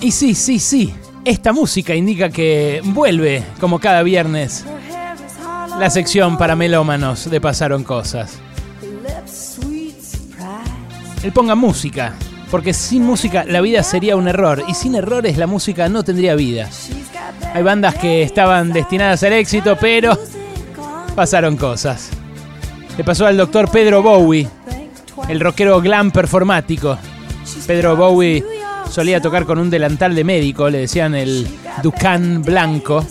Y sí, sí, sí. Esta música indica que vuelve, como cada viernes, la sección para melómanos de Pasaron Cosas. Él ponga música, porque sin música la vida sería un error, y sin errores la música no tendría vida. Hay bandas que estaban destinadas al éxito, pero pasaron cosas. Le pasó al doctor Pedro Bowie, el rockero glam performático. Pedro Bowie solía tocar con un delantal de médico, le decían el Ducan Blanco.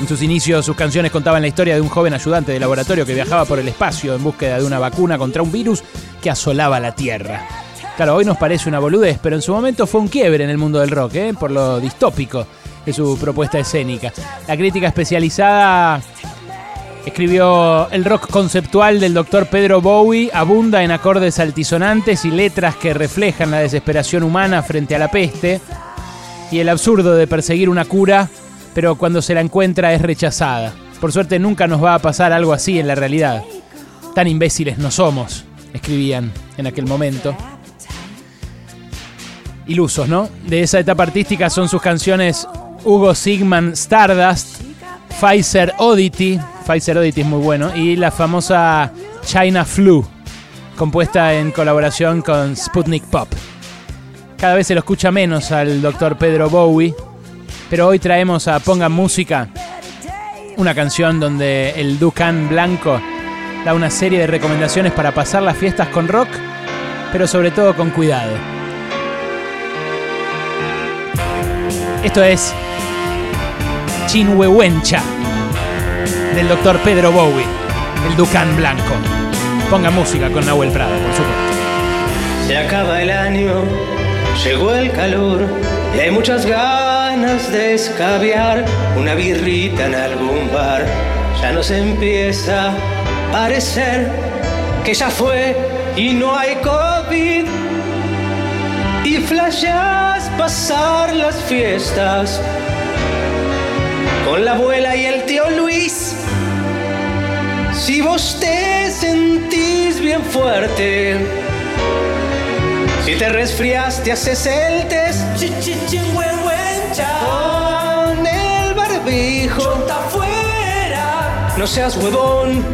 En sus inicios, sus canciones contaban la historia de un joven ayudante de laboratorio que viajaba por el espacio en búsqueda de una vacuna contra un virus que asolaba la Tierra. Claro, hoy nos parece una boludez, pero en su momento fue un quiebre en el mundo del rock, ¿eh? por lo distópico de su propuesta escénica. La crítica especializada Escribió el rock conceptual del doctor Pedro Bowie, abunda en acordes altisonantes y letras que reflejan la desesperación humana frente a la peste y el absurdo de perseguir una cura, pero cuando se la encuentra es rechazada. Por suerte nunca nos va a pasar algo así en la realidad. Tan imbéciles no somos, escribían en aquel momento. Ilusos, ¿no? De esa etapa artística son sus canciones Hugo Sigman Stardust, Pfizer Oddity, Pfizer Oddity es muy bueno, y la famosa China Flu, compuesta en colaboración con Sputnik Pop. Cada vez se lo escucha menos al doctor Pedro Bowie, pero hoy traemos a Pongan Música, una canción donde el Ducan Blanco da una serie de recomendaciones para pasar las fiestas con rock, pero sobre todo con cuidado. Esto es Chinhuehuencha del doctor Pedro Bowie, el Ducán Blanco. Ponga música con Nahuel Prado, por supuesto. Se acaba el año, llegó el calor y hay muchas ganas de escabiar una birrita en algún bar. Ya nos empieza a parecer que ya fue y no hay COVID. Y flashas pasar las fiestas con la abuela y el tío Luis. Si vos te sentís bien fuerte, si te resfrias, te haces el test. Con el barbijo. No seas huevón,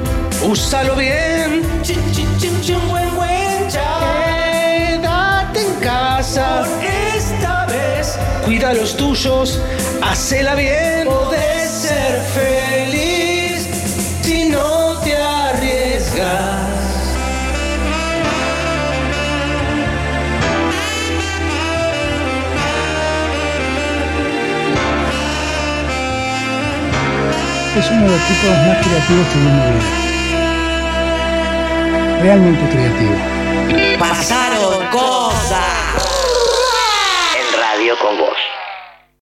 úsalo bien. Cuida los tuyos hacela bien. Podés ser feliz si no te arriesgas. Es uno de los tipos más creativos que yo me vi. Realmente creativo. Pasaron cosas. En Radio con Voz.